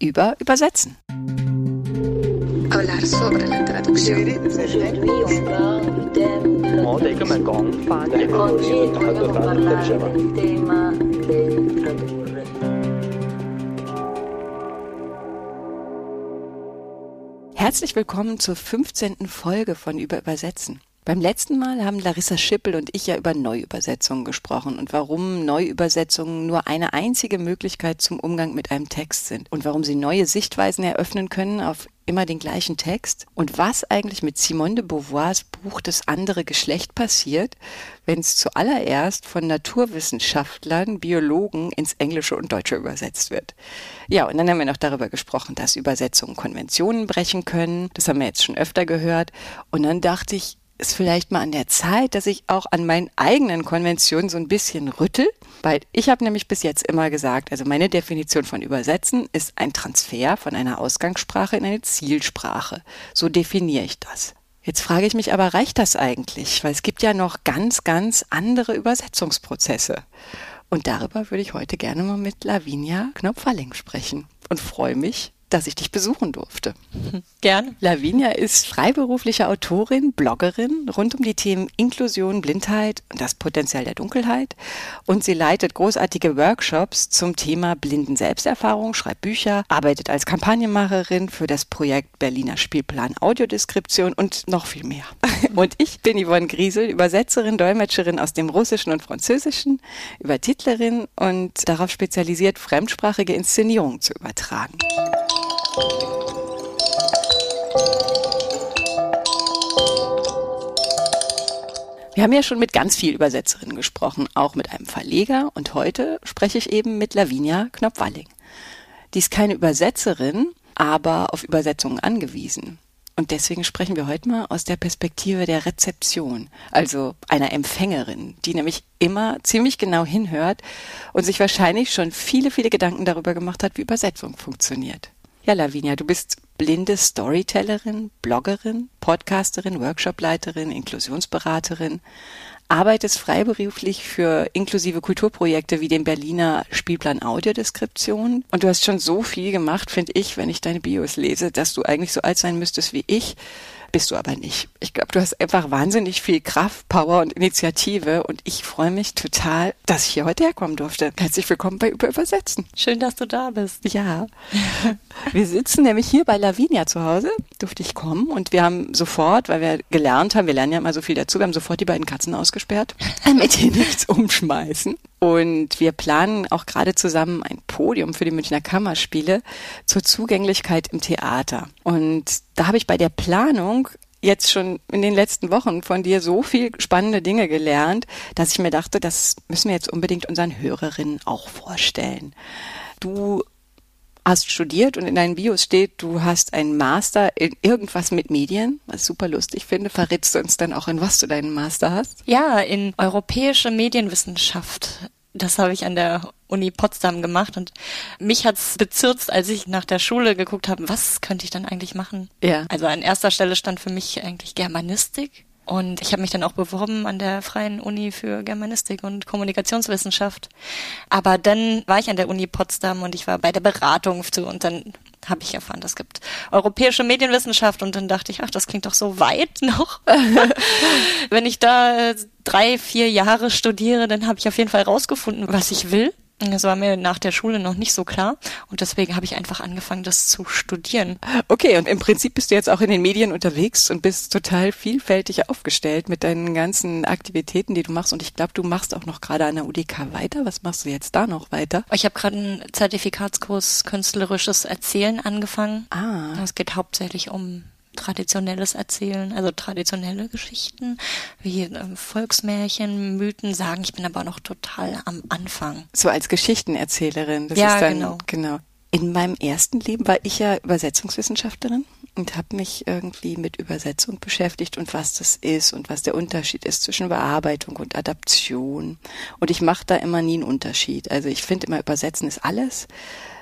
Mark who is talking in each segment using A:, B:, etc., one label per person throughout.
A: über Übersetzen. Herzlich willkommen zur 15. Folge von Über Übersetzen. Beim letzten Mal haben Larissa Schippel und ich ja über Neuübersetzungen gesprochen und warum Neuübersetzungen nur eine einzige Möglichkeit zum Umgang mit einem Text sind und warum sie neue Sichtweisen eröffnen können auf immer den gleichen Text und was eigentlich mit Simone de Beauvoirs Buch Das andere Geschlecht passiert, wenn es zuallererst von Naturwissenschaftlern, Biologen ins Englische und Deutsche übersetzt wird. Ja, und dann haben wir noch darüber gesprochen, dass Übersetzungen Konventionen brechen können. Das haben wir jetzt schon öfter gehört. Und dann dachte ich, ist vielleicht mal an der Zeit, dass ich auch an meinen eigenen Konventionen so ein bisschen rüttel, weil ich habe nämlich bis jetzt immer gesagt, also meine Definition von Übersetzen ist ein Transfer von einer Ausgangssprache in eine Zielsprache. So definiere ich das. Jetzt frage ich mich aber, reicht das eigentlich? Weil es gibt ja noch ganz, ganz andere Übersetzungsprozesse. Und darüber würde ich heute gerne mal mit Lavinia Knopferling sprechen und freue mich, dass ich dich besuchen durfte.
B: Gerne.
A: Lavinia ist freiberufliche Autorin, Bloggerin rund um die Themen Inklusion, Blindheit und das Potenzial der Dunkelheit. Und sie leitet großartige Workshops zum Thema blinden Selbsterfahrung, schreibt Bücher, arbeitet als Kampagnenmacherin für das Projekt Berliner Spielplan Audiodeskription und noch viel mehr. Und ich bin Yvonne Griesel, Übersetzerin, Dolmetscherin aus dem Russischen und Französischen, Übertitlerin und darauf spezialisiert, fremdsprachige Inszenierungen zu übertragen. Wir haben ja schon mit ganz vielen Übersetzerinnen gesprochen, auch mit einem Verleger und heute spreche ich eben mit Lavinia Knopfwalling. Die ist keine Übersetzerin, aber auf Übersetzungen angewiesen. Und deswegen sprechen wir heute mal aus der Perspektive der Rezeption, also einer Empfängerin, die nämlich immer ziemlich genau hinhört und sich wahrscheinlich schon viele, viele Gedanken darüber gemacht hat, wie Übersetzung funktioniert. Ja, Lavinia, du bist blinde Storytellerin, Bloggerin, Podcasterin, Workshopleiterin, Inklusionsberaterin, arbeitest freiberuflich für inklusive Kulturprojekte wie den Berliner Spielplan Audiodeskription. Und du hast schon so viel gemacht, finde ich, wenn ich deine Bios lese, dass du eigentlich so alt sein müsstest wie ich bist du aber nicht. Ich glaube, du hast einfach wahnsinnig viel Kraft, Power und Initiative und ich freue mich total, dass ich hier heute herkommen durfte. Herzlich willkommen bei Über Übersetzen.
B: Schön, dass du da bist.
A: Ja. wir sitzen nämlich hier bei Lavinia zu Hause, durfte ich kommen und wir haben sofort, weil wir gelernt haben, wir lernen ja immer so viel dazu, wir haben sofort die beiden Katzen ausgesperrt, damit die nichts umschmeißen. Und wir planen auch gerade zusammen ein Podium für die Münchner Kammerspiele zur Zugänglichkeit im Theater. Und da habe ich bei der Planung jetzt schon in den letzten Wochen von dir so viel spannende Dinge gelernt, dass ich mir dachte, das müssen wir jetzt unbedingt unseren Hörerinnen auch vorstellen. Du hast studiert und in deinen Bios steht, du hast einen Master in irgendwas mit Medien, was ich super lustig finde. Verrätst du uns dann auch, in was du deinen Master hast?
B: Ja, in europäische Medienwissenschaft. Das habe ich an der Uni Potsdam gemacht und mich hat's bezirzt, als ich nach der Schule geguckt habe, was könnte ich dann eigentlich machen? Ja. Also an erster Stelle stand für mich eigentlich Germanistik. Und ich habe mich dann auch beworben an der Freien Uni für Germanistik und Kommunikationswissenschaft. Aber dann war ich an der Uni Potsdam und ich war bei der Beratung zu und dann habe ich erfahren, es gibt europäische Medienwissenschaft und dann dachte ich, ach, das klingt doch so weit noch. Wenn ich da drei, vier Jahre studiere, dann habe ich auf jeden Fall rausgefunden, was ich will. Das war mir nach der Schule noch nicht so klar und deswegen habe ich einfach angefangen, das zu studieren.
A: Okay, und im Prinzip bist du jetzt auch in den Medien unterwegs und bist total vielfältig aufgestellt mit deinen ganzen Aktivitäten, die du machst. Und ich glaube, du machst auch noch gerade an der UDK weiter. Was machst du jetzt da noch weiter?
B: Ich habe gerade einen Zertifikatskurs künstlerisches Erzählen angefangen. Ah. Es geht hauptsächlich um traditionelles Erzählen, also traditionelle Geschichten wie äh, Volksmärchen, Mythen sagen. Ich bin aber noch total am Anfang.
A: So als Geschichtenerzählerin.
B: Das ja, ist dann, genau.
A: genau. In meinem ersten Leben war ich ja Übersetzungswissenschaftlerin und habe mich irgendwie mit Übersetzung beschäftigt und was das ist und was der Unterschied ist zwischen Bearbeitung und Adaption. Und ich mache da immer nie einen Unterschied. Also ich finde immer, Übersetzen ist alles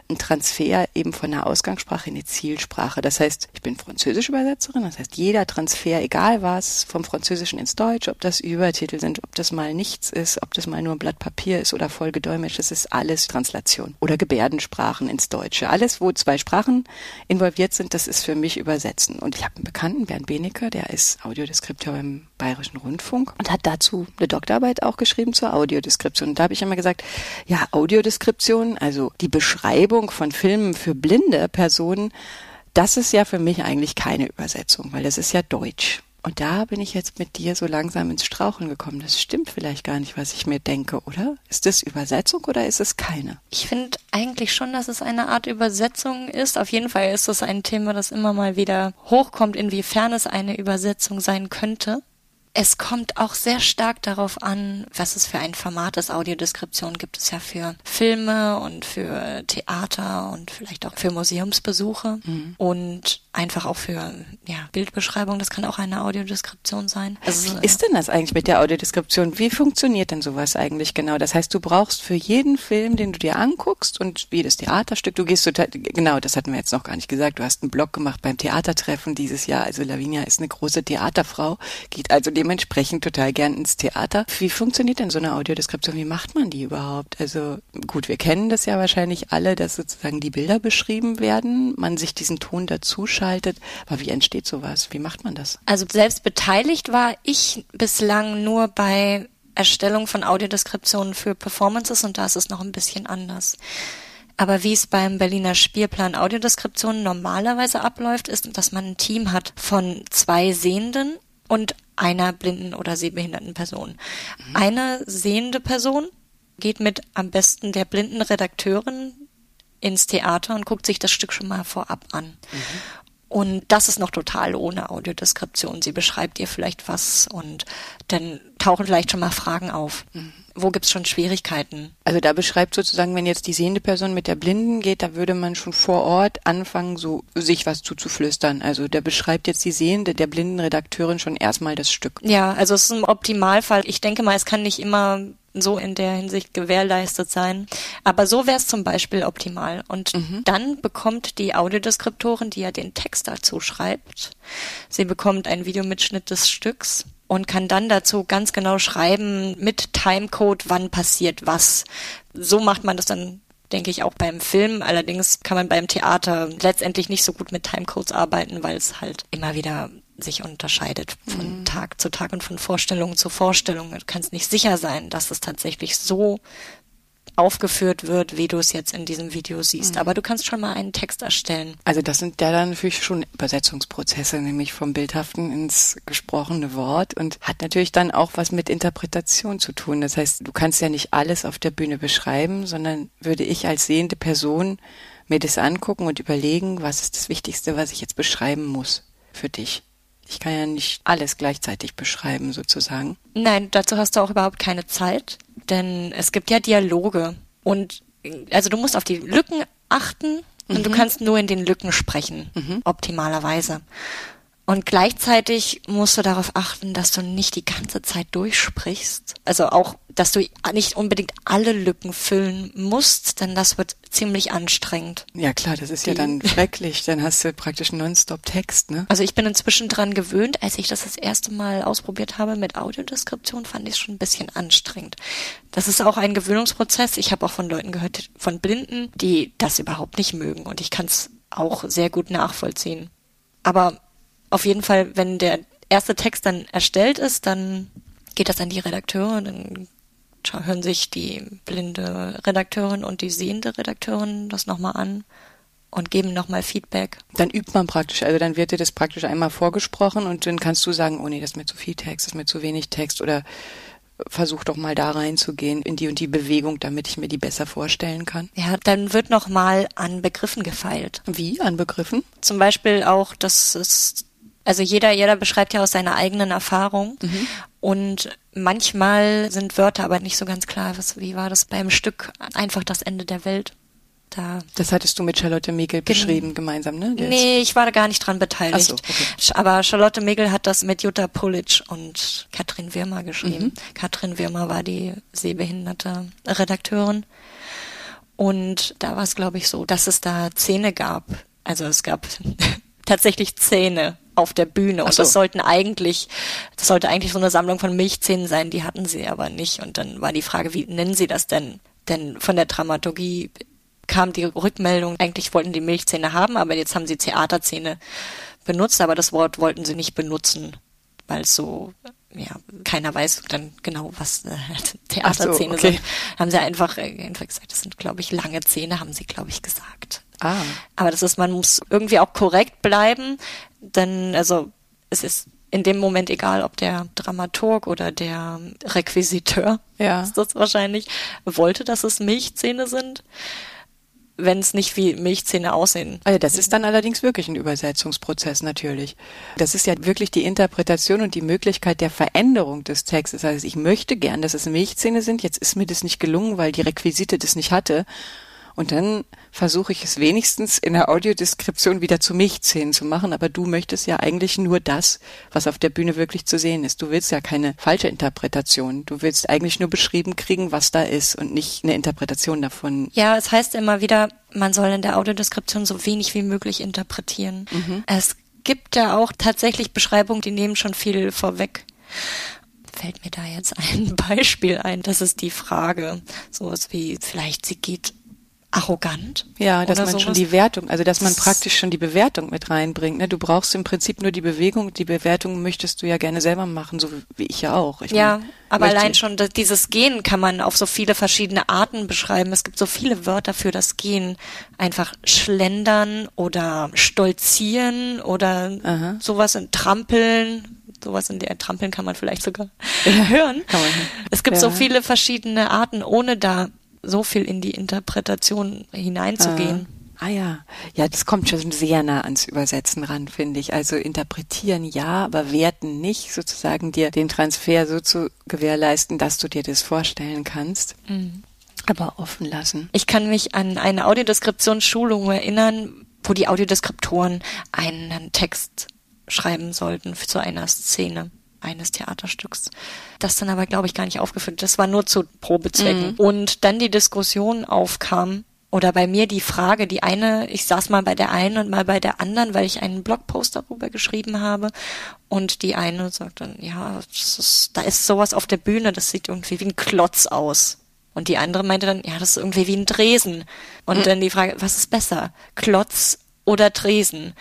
A: ein Transfer eben von der Ausgangssprache in die Zielsprache. Das heißt, ich bin Französisch-Übersetzerin, das heißt, jeder Transfer, egal was, vom Französischen ins Deutsch, ob das Übertitel sind, ob das mal nichts ist, ob das mal nur ein Blatt Papier ist oder voll gedolmetscht, das ist alles Translation. Oder Gebärdensprachen ins Deutsche. Alles, wo zwei Sprachen involviert sind, das ist für mich Übersetzen. Und ich habe einen Bekannten, Bernd Benecke, der ist Audiodeskriptor beim Bayerischen Rundfunk und hat dazu eine Doktorarbeit auch geschrieben zur Audiodeskription. Und da habe ich immer gesagt, ja, Audiodeskription, also die Beschreibung von Filmen für blinde Personen, das ist ja für mich eigentlich keine Übersetzung, weil das ist ja Deutsch. Und da bin ich jetzt mit dir so langsam ins Straucheln gekommen. Das stimmt vielleicht gar nicht, was ich mir denke, oder? Ist das Übersetzung oder ist es keine?
B: Ich finde eigentlich schon, dass es eine Art Übersetzung ist. Auf jeden Fall ist es ein Thema, das immer mal wieder hochkommt, inwiefern es eine Übersetzung sein könnte. Es kommt auch sehr stark darauf an, was es für ein Format ist. Audiodeskription gibt es ja für Filme und für Theater und vielleicht auch für Museumsbesuche mhm. und einfach auch für ja, Bildbeschreibung. Das kann auch eine Audiodeskription sein.
A: Also, Wie ist denn das eigentlich mit der Audiodeskription? Wie funktioniert denn sowas eigentlich genau? Das heißt, du brauchst für jeden Film, den du dir anguckst und jedes Theaterstück, du gehst total, genau, das hatten wir jetzt noch gar nicht gesagt, du hast einen Blog gemacht beim Theatertreffen dieses Jahr. Also Lavinia ist eine große Theaterfrau, geht also dem dementsprechend total gern ins Theater. Wie funktioniert denn so eine Audiodeskription? Wie macht man die überhaupt? Also gut, wir kennen das ja wahrscheinlich alle, dass sozusagen die Bilder beschrieben werden, man sich diesen Ton dazu schaltet. Aber wie entsteht sowas? Wie macht man das?
B: Also selbst beteiligt war ich bislang nur bei Erstellung von Audiodeskriptionen für Performances und da ist es noch ein bisschen anders. Aber wie es beim Berliner Spielplan Audiodeskription normalerweise abläuft, ist, dass man ein Team hat von zwei Sehenden und einer blinden oder sehbehinderten Person. Mhm. Eine sehende Person geht mit am besten der blinden Redakteurin ins Theater und guckt sich das Stück schon mal vorab an. Mhm. Und das ist noch total ohne Audiodeskription. Sie beschreibt ihr vielleicht was und dann tauchen vielleicht schon mal Fragen auf. Mhm wo gibt's schon Schwierigkeiten?
A: Also da beschreibt sozusagen, wenn jetzt die sehende Person mit der Blinden geht, da würde man schon vor Ort anfangen, so sich was zuzuflüstern. Also der beschreibt jetzt die Sehende der blinden Redakteurin schon erstmal das Stück.
B: Ja, also es ist ein Optimalfall. Ich denke mal, es kann nicht immer so in der Hinsicht gewährleistet sein. Aber so wäre es zum Beispiel optimal. Und mhm. dann bekommt die Audiodeskriptorin, die ja den Text dazu schreibt, sie bekommt einen Videomitschnitt des Stücks und kann dann dazu ganz genau schreiben mit Timecode, wann passiert was. So macht man das dann denke ich auch beim Film. Allerdings kann man beim Theater letztendlich nicht so gut mit Timecodes arbeiten, weil es halt immer wieder sich unterscheidet von mhm. Tag zu Tag und von Vorstellung zu Vorstellung. Du kannst nicht sicher sein, dass es tatsächlich so aufgeführt wird, wie du es jetzt in diesem Video siehst. Mhm. Aber du kannst schon mal einen Text erstellen.
A: Also das sind ja dann natürlich schon Übersetzungsprozesse, nämlich vom Bildhaften ins gesprochene Wort und hat natürlich dann auch was mit Interpretation zu tun. Das heißt, du kannst ja nicht alles auf der Bühne beschreiben, sondern würde ich als sehende Person mir das angucken und überlegen, was ist das Wichtigste, was ich jetzt beschreiben muss für dich. Ich kann ja nicht alles gleichzeitig beschreiben, sozusagen.
B: Nein, dazu hast du auch überhaupt keine Zeit, denn es gibt ja Dialoge und also du musst auf die Lücken achten und mhm. du kannst nur in den Lücken sprechen, mhm. optimalerweise. Und gleichzeitig musst du darauf achten, dass du nicht die ganze Zeit durchsprichst. Also auch, dass du nicht unbedingt alle Lücken füllen musst, denn das wird ziemlich anstrengend.
A: Ja klar, das ist die, ja dann schrecklich. Dann hast du praktisch nonstop Text, ne?
B: Also ich bin inzwischen dran gewöhnt. Als ich das das erste Mal ausprobiert habe mit Audiodeskription, fand ich es schon ein bisschen anstrengend. Das ist auch ein Gewöhnungsprozess. Ich habe auch von Leuten gehört, von Blinden, die das überhaupt nicht mögen. Und ich kann es auch sehr gut nachvollziehen. Aber auf jeden Fall, wenn der erste Text dann erstellt ist, dann geht das an die Redakteure, dann hören sich die blinde Redakteurin und die sehende Redakteurin das nochmal an und geben nochmal Feedback.
A: Dann übt man praktisch, also dann wird dir das praktisch einmal vorgesprochen und dann kannst du sagen, oh nee, das ist mir zu viel Text, das ist mir zu wenig Text oder versuch doch mal da reinzugehen in die und die Bewegung, damit ich mir die besser vorstellen kann.
B: Ja, dann wird nochmal an Begriffen gefeilt.
A: Wie an Begriffen?
B: Zum Beispiel auch, dass es also jeder, jeder beschreibt ja aus seiner eigenen Erfahrung. Mhm. Und manchmal sind Wörter aber nicht so ganz klar. Was, wie war das beim Stück Einfach das Ende der Welt?
A: Da. Das hattest du mit Charlotte Megel beschrieben gemeinsam, ne?
B: Jetzt. Nee, ich war da gar nicht dran beteiligt. So, okay. Aber Charlotte Megel hat das mit Jutta Pulic und Katrin Wirmer geschrieben. Mhm. Katrin Wirmer war die sehbehinderte Redakteurin. Und da war es, glaube ich, so, dass es da Zähne gab. Also es gab tatsächlich Zähne auf der Bühne. Und so. das sollten eigentlich, das sollte eigentlich so eine Sammlung von Milchzähnen sein, die hatten sie aber nicht. Und dann war die Frage, wie nennen sie das denn? Denn von der Dramaturgie kam die Rückmeldung, eigentlich wollten die Milchzähne haben, aber jetzt haben sie Theaterzähne benutzt, aber das Wort wollten sie nicht benutzen, weil so ja, keiner weiß dann genau, was äh, Theaterzähne so, okay. sind. Haben sie einfach, äh, einfach gesagt, das sind, glaube ich, lange Zähne, haben sie, glaube ich, gesagt. Ah. Aber das ist, man muss irgendwie auch korrekt bleiben, denn also es ist in dem Moment egal, ob der Dramaturg oder der Requisiteur, ja. ist das wahrscheinlich, wollte, dass es Milchzähne sind wenn es nicht wie Milchzähne aussehen.
A: Also das ist dann allerdings wirklich ein Übersetzungsprozess natürlich. Das ist ja wirklich die Interpretation und die Möglichkeit der Veränderung des Textes. Also ich möchte gern, dass es Milchzähne sind. Jetzt ist mir das nicht gelungen, weil die Requisite das nicht hatte. Und dann versuche ich es wenigstens in der Audiodeskription wieder zu Milchzähnen zu machen. Aber du möchtest ja eigentlich nur das, was auf der Bühne wirklich zu sehen ist. Du willst ja keine falsche Interpretation. Du willst eigentlich nur beschrieben kriegen, was da ist und nicht eine Interpretation davon.
B: Ja, es heißt immer wieder, man soll in der Audiodeskription so wenig wie möglich interpretieren. Mhm. Es gibt ja auch tatsächlich Beschreibungen, die nehmen schon viel vorweg fällt mir da jetzt ein Beispiel ein. Das ist die Frage. Sowas wie, vielleicht sie geht arrogant.
A: Ja, dass man sowas. schon die Wertung, also dass man praktisch schon die Bewertung mit reinbringt. Ne? Du brauchst im Prinzip nur die Bewegung, die Bewertung möchtest du ja gerne selber machen, so wie ich ja auch. Ich
B: ja, mein, aber allein schon dieses Gehen kann man auf so viele verschiedene Arten beschreiben. Es gibt so viele Wörter für das Gehen. Einfach schlendern oder stolzieren oder Aha. sowas in Trampeln, sowas in der Trampeln kann man vielleicht sogar hören. Kann man. Es gibt ja. so viele verschiedene Arten, ohne da so viel in die Interpretation hineinzugehen.
A: Ah, ah ja, ja, das kommt schon sehr nah ans Übersetzen ran, finde ich. Also interpretieren ja, aber werten nicht, sozusagen dir den Transfer so zu gewährleisten, dass du dir das vorstellen kannst. Mhm. Aber offen lassen.
B: Ich kann mich an eine Audiodeskriptionsschulung erinnern, wo die Audiodeskriptoren einen Text schreiben sollten zu einer Szene eines Theaterstücks. Das dann aber, glaube ich, gar nicht aufgeführt. Das war nur zu Probezwecken. Mhm. Und dann die Diskussion aufkam, oder bei mir die Frage, die eine, ich saß mal bei der einen und mal bei der anderen, weil ich einen Blogpost darüber geschrieben habe. Und die eine sagt dann, ja, ist, da ist sowas auf der Bühne, das sieht irgendwie wie ein Klotz aus. Und die andere meinte dann, ja, das ist irgendwie wie ein Dresen. Und mhm. dann die Frage, was ist besser? Klotz oder Dresen?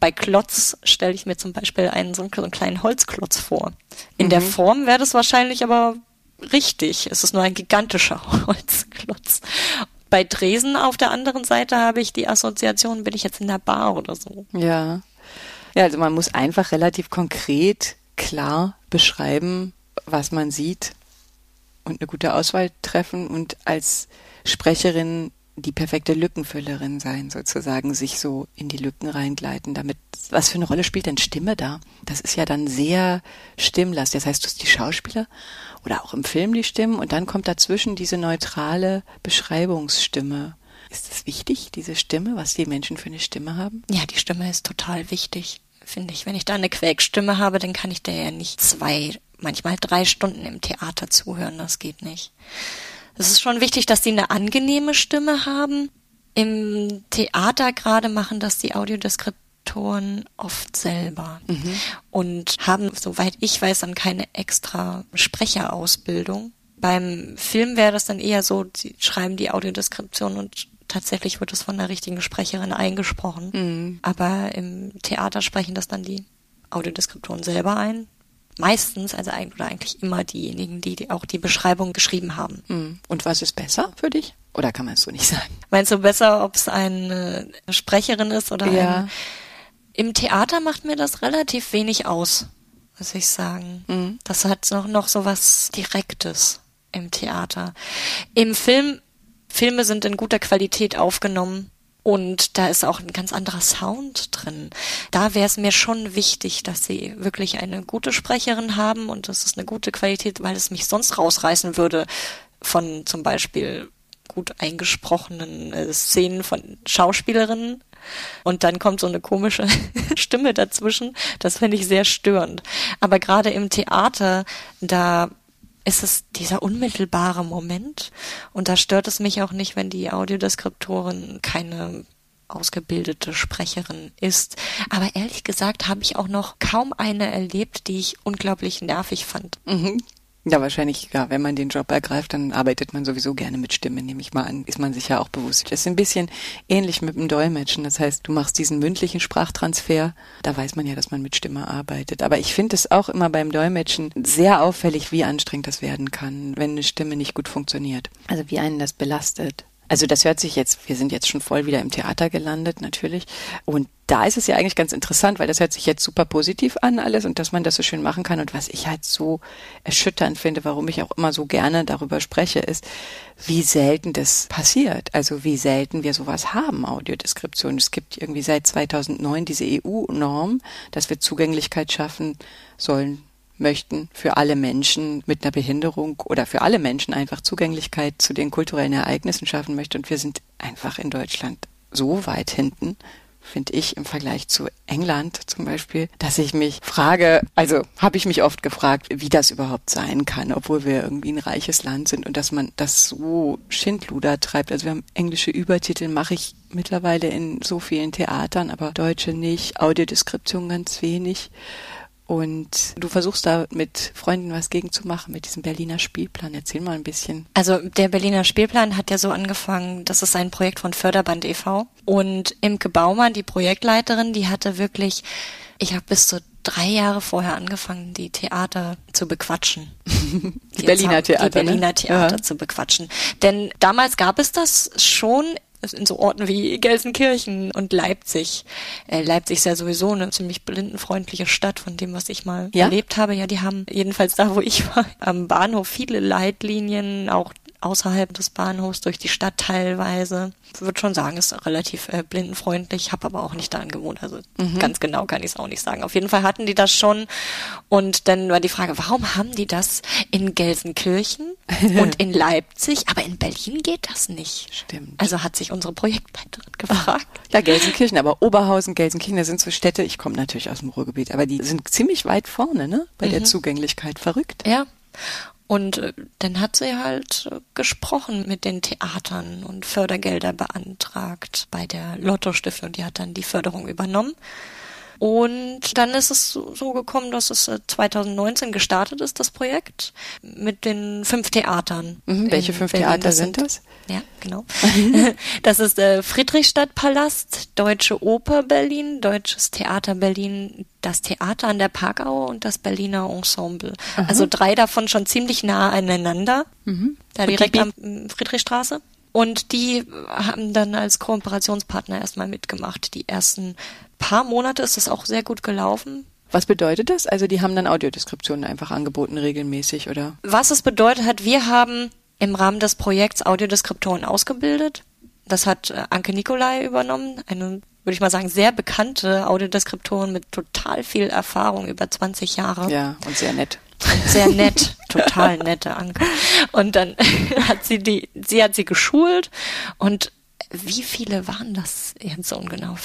B: Bei Klotz stelle ich mir zum Beispiel einen so einen kleinen Holzklotz vor. In mhm. der Form wäre das wahrscheinlich aber richtig. Es ist nur ein gigantischer Holzklotz. Bei Dresen auf der anderen Seite habe ich die Assoziation, bin ich jetzt in der Bar oder so.
A: Ja. Ja, also man muss einfach relativ konkret, klar beschreiben, was man sieht und eine gute Auswahl treffen und als Sprecherin die perfekte Lückenfüllerin sein, sozusagen, sich so in die Lücken reingleiten. Damit, was für eine Rolle spielt denn Stimme da? Das ist ja dann sehr stimmlastig. Das heißt, du hast die Schauspieler oder auch im Film die Stimmen und dann kommt dazwischen diese neutrale Beschreibungsstimme. Ist das wichtig, diese Stimme, was die Menschen für eine Stimme haben?
B: Ja, die Stimme ist total wichtig, finde ich. Wenn ich da eine Quäkstimme habe, dann kann ich der ja nicht zwei, manchmal drei Stunden im Theater zuhören. Das geht nicht. Es ist schon wichtig, dass die eine angenehme Stimme haben. Im Theater gerade machen das die Audiodeskriptoren oft selber mhm. und haben, soweit ich weiß, dann keine extra Sprecherausbildung. Beim Film wäre das dann eher so, sie schreiben die Audiodeskription und tatsächlich wird es von der richtigen Sprecherin eingesprochen. Mhm. Aber im Theater sprechen das dann die Audiodeskriptoren selber ein meistens, also eigentlich, oder eigentlich immer diejenigen, die, die auch die Beschreibung geschrieben haben.
A: Hm. Und was ist besser für dich? Oder kann man es so nicht sagen?
B: Meinst du besser, ob es eine Sprecherin ist oder ja. ein, Im Theater macht mir das relativ wenig aus, muss ich sagen. Mhm. Das hat noch, noch so was Direktes im Theater. Im Film, Filme sind in guter Qualität aufgenommen. Und da ist auch ein ganz anderer Sound drin. Da wäre es mir schon wichtig, dass sie wirklich eine gute Sprecherin haben und das ist eine gute Qualität, weil es mich sonst rausreißen würde von zum Beispiel gut eingesprochenen äh, Szenen von Schauspielerinnen. Und dann kommt so eine komische Stimme dazwischen. Das finde ich sehr störend. Aber gerade im Theater, da ist es dieser unmittelbare Moment. Und da stört es mich auch nicht, wenn die Audiodeskriptorin keine ausgebildete Sprecherin ist. Aber ehrlich gesagt habe ich auch noch kaum eine erlebt, die ich unglaublich nervig fand.
A: Mhm. Ja, wahrscheinlich, ja, wenn man den Job ergreift, dann arbeitet man sowieso gerne mit Stimme, nehme ich mal an, ist man sich ja auch bewusst. Das ist ein bisschen ähnlich mit dem Dolmetschen. Das heißt, du machst diesen mündlichen Sprachtransfer, da weiß man ja, dass man mit Stimme arbeitet. Aber ich finde es auch immer beim Dolmetschen sehr auffällig, wie anstrengend das werden kann, wenn eine Stimme nicht gut funktioniert. Also wie einen das belastet. Also das hört sich jetzt, wir sind jetzt schon voll wieder im Theater gelandet, natürlich. Und da ist es ja eigentlich ganz interessant, weil das hört sich jetzt super positiv an alles und dass man das so schön machen kann. Und was ich halt so erschütternd finde, warum ich auch immer so gerne darüber spreche, ist, wie selten das passiert. Also wie selten wir sowas haben, Audiodeskription. Es gibt irgendwie seit 2009 diese EU-Norm, dass wir Zugänglichkeit schaffen sollen möchten für alle Menschen mit einer Behinderung oder für alle Menschen einfach Zugänglichkeit zu den kulturellen Ereignissen schaffen möchte. Und wir sind einfach in Deutschland so weit hinten, finde ich, im Vergleich zu England zum Beispiel, dass ich mich frage, also habe ich mich oft gefragt, wie das überhaupt sein kann, obwohl wir irgendwie ein reiches Land sind und dass man das so Schindluder treibt. Also wir haben englische Übertitel, mache ich mittlerweile in so vielen Theatern, aber deutsche nicht, Audiodeskription ganz wenig. Und du versuchst da mit Freunden was gegen zu machen mit diesem Berliner Spielplan. Erzähl mal ein bisschen.
B: Also der Berliner Spielplan hat ja so angefangen, das ist ein Projekt von Förderband e.V. Und Imke Baumann, die Projektleiterin, die hatte wirklich, ich habe bis zu drei Jahre vorher angefangen, die Theater zu bequatschen.
A: die, die Berliner Theater.
B: Die Berliner ne? Theater ja. zu bequatschen. Denn damals gab es das schon in so Orten wie Gelsenkirchen und Leipzig. Äh, Leipzig ist ja sowieso eine ziemlich blindenfreundliche Stadt von dem, was ich mal ja? erlebt habe. Ja, die haben jedenfalls da, wo ich war, am Bahnhof viele Leitlinien, auch außerhalb des Bahnhofs, durch die Stadt teilweise. Ich würde schon sagen, ist relativ äh, blindenfreundlich, habe aber auch nicht daran gewohnt. Also mhm. ganz genau kann ich es auch nicht sagen. Auf jeden Fall hatten die das schon. Und dann war die Frage, warum haben die das in Gelsenkirchen und in Leipzig, aber in Berlin geht das nicht?
A: Stimmt.
B: Also hat sich unsere Projektleiterin gefragt.
A: Ja, Gelsenkirchen, aber Oberhausen, Gelsenkirchen, das sind so Städte, ich komme natürlich aus dem Ruhrgebiet, aber die sind ziemlich weit vorne, ne? Bei mhm. der Zugänglichkeit. Verrückt.
B: Ja. Und äh, dann hat sie halt äh, gesprochen mit den Theatern und Fördergelder beantragt bei der Lotto Stiftung. Die hat dann die Förderung übernommen. Und dann ist es so gekommen, dass es 2019 äh, gestartet ist, das Projekt, mit den fünf Theatern.
A: Mhm, welche fünf Berlin. Theater sind das?
B: Ja, genau. das ist äh, Friedrichstadtpalast, Deutsche Oper Berlin, Deutsches Theater Berlin, das Theater an der Parkau und das Berliner Ensemble. Aha. Also drei davon schon ziemlich nah aneinander, mhm. da direkt am Friedrichstraße. Und die haben dann als Kooperationspartner erstmal mitgemacht. Die ersten paar Monate ist das auch sehr gut gelaufen.
A: Was bedeutet das? Also die haben dann Audiodeskriptionen einfach angeboten regelmäßig, oder?
B: Was es bedeutet hat, wir haben im Rahmen des Projekts Audiodeskriptoren ausgebildet. Das hat äh, Anke Nikolai übernommen, eine, würde ich mal sagen, sehr bekannte Audiodeskriptoren mit total viel Erfahrung über 20 Jahre.
A: Ja, und sehr nett.
B: Sehr nett, total nette Anke. Und dann hat sie die, sie hat sie geschult und wie viele waren das jetzt so ungenau?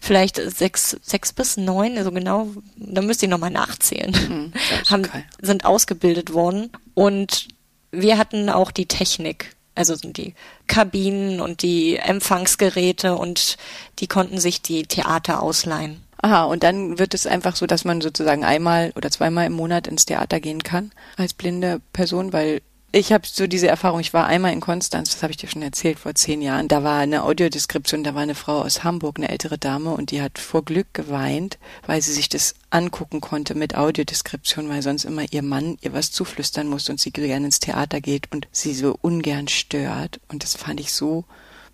B: Vielleicht sechs, sechs bis neun, also genau, da müsste ich nochmal nachzählen. Mhm, Haben, sind ausgebildet worden und wir hatten auch die Technik. Also die Kabinen und die Empfangsgeräte und die konnten sich die Theater ausleihen.
A: Aha, und dann wird es einfach so, dass man sozusagen einmal oder zweimal im Monat ins Theater gehen kann als blinde Person, weil ich habe so diese Erfahrung, ich war einmal in Konstanz, das habe ich dir schon erzählt, vor zehn Jahren. Da war eine Audiodeskription, da war eine Frau aus Hamburg, eine ältere Dame, und die hat vor Glück geweint, weil sie sich das angucken konnte mit Audiodeskription, weil sonst immer ihr Mann ihr was zuflüstern muss und sie gerne ins Theater geht und sie so ungern stört. Und das fand ich so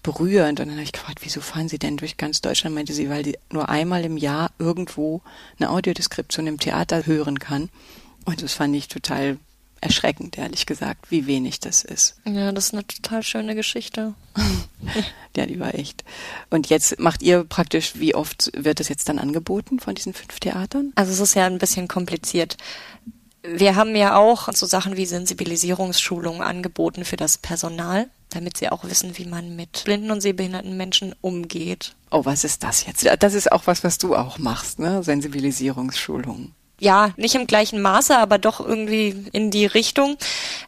A: berührend. Und dann habe ich gefragt, wieso fahren Sie denn durch ganz Deutschland? Meinte sie, weil die nur einmal im Jahr irgendwo eine Audiodeskription im Theater hören kann. Und das fand ich total erschreckend, ehrlich gesagt, wie wenig das ist.
B: Ja, das ist eine total schöne Geschichte.
A: ja, die war echt. Und jetzt macht ihr praktisch, wie oft wird das jetzt dann angeboten von diesen fünf Theatern?
B: Also es ist ja ein bisschen kompliziert. Wir haben ja auch so Sachen wie Sensibilisierungsschulungen angeboten für das Personal, damit sie auch wissen, wie man mit blinden und sehbehinderten Menschen umgeht.
A: Oh, was ist das jetzt? Das ist auch was, was du auch machst, ne? Sensibilisierungsschulungen.
B: Ja, nicht im gleichen Maße, aber doch irgendwie in die Richtung.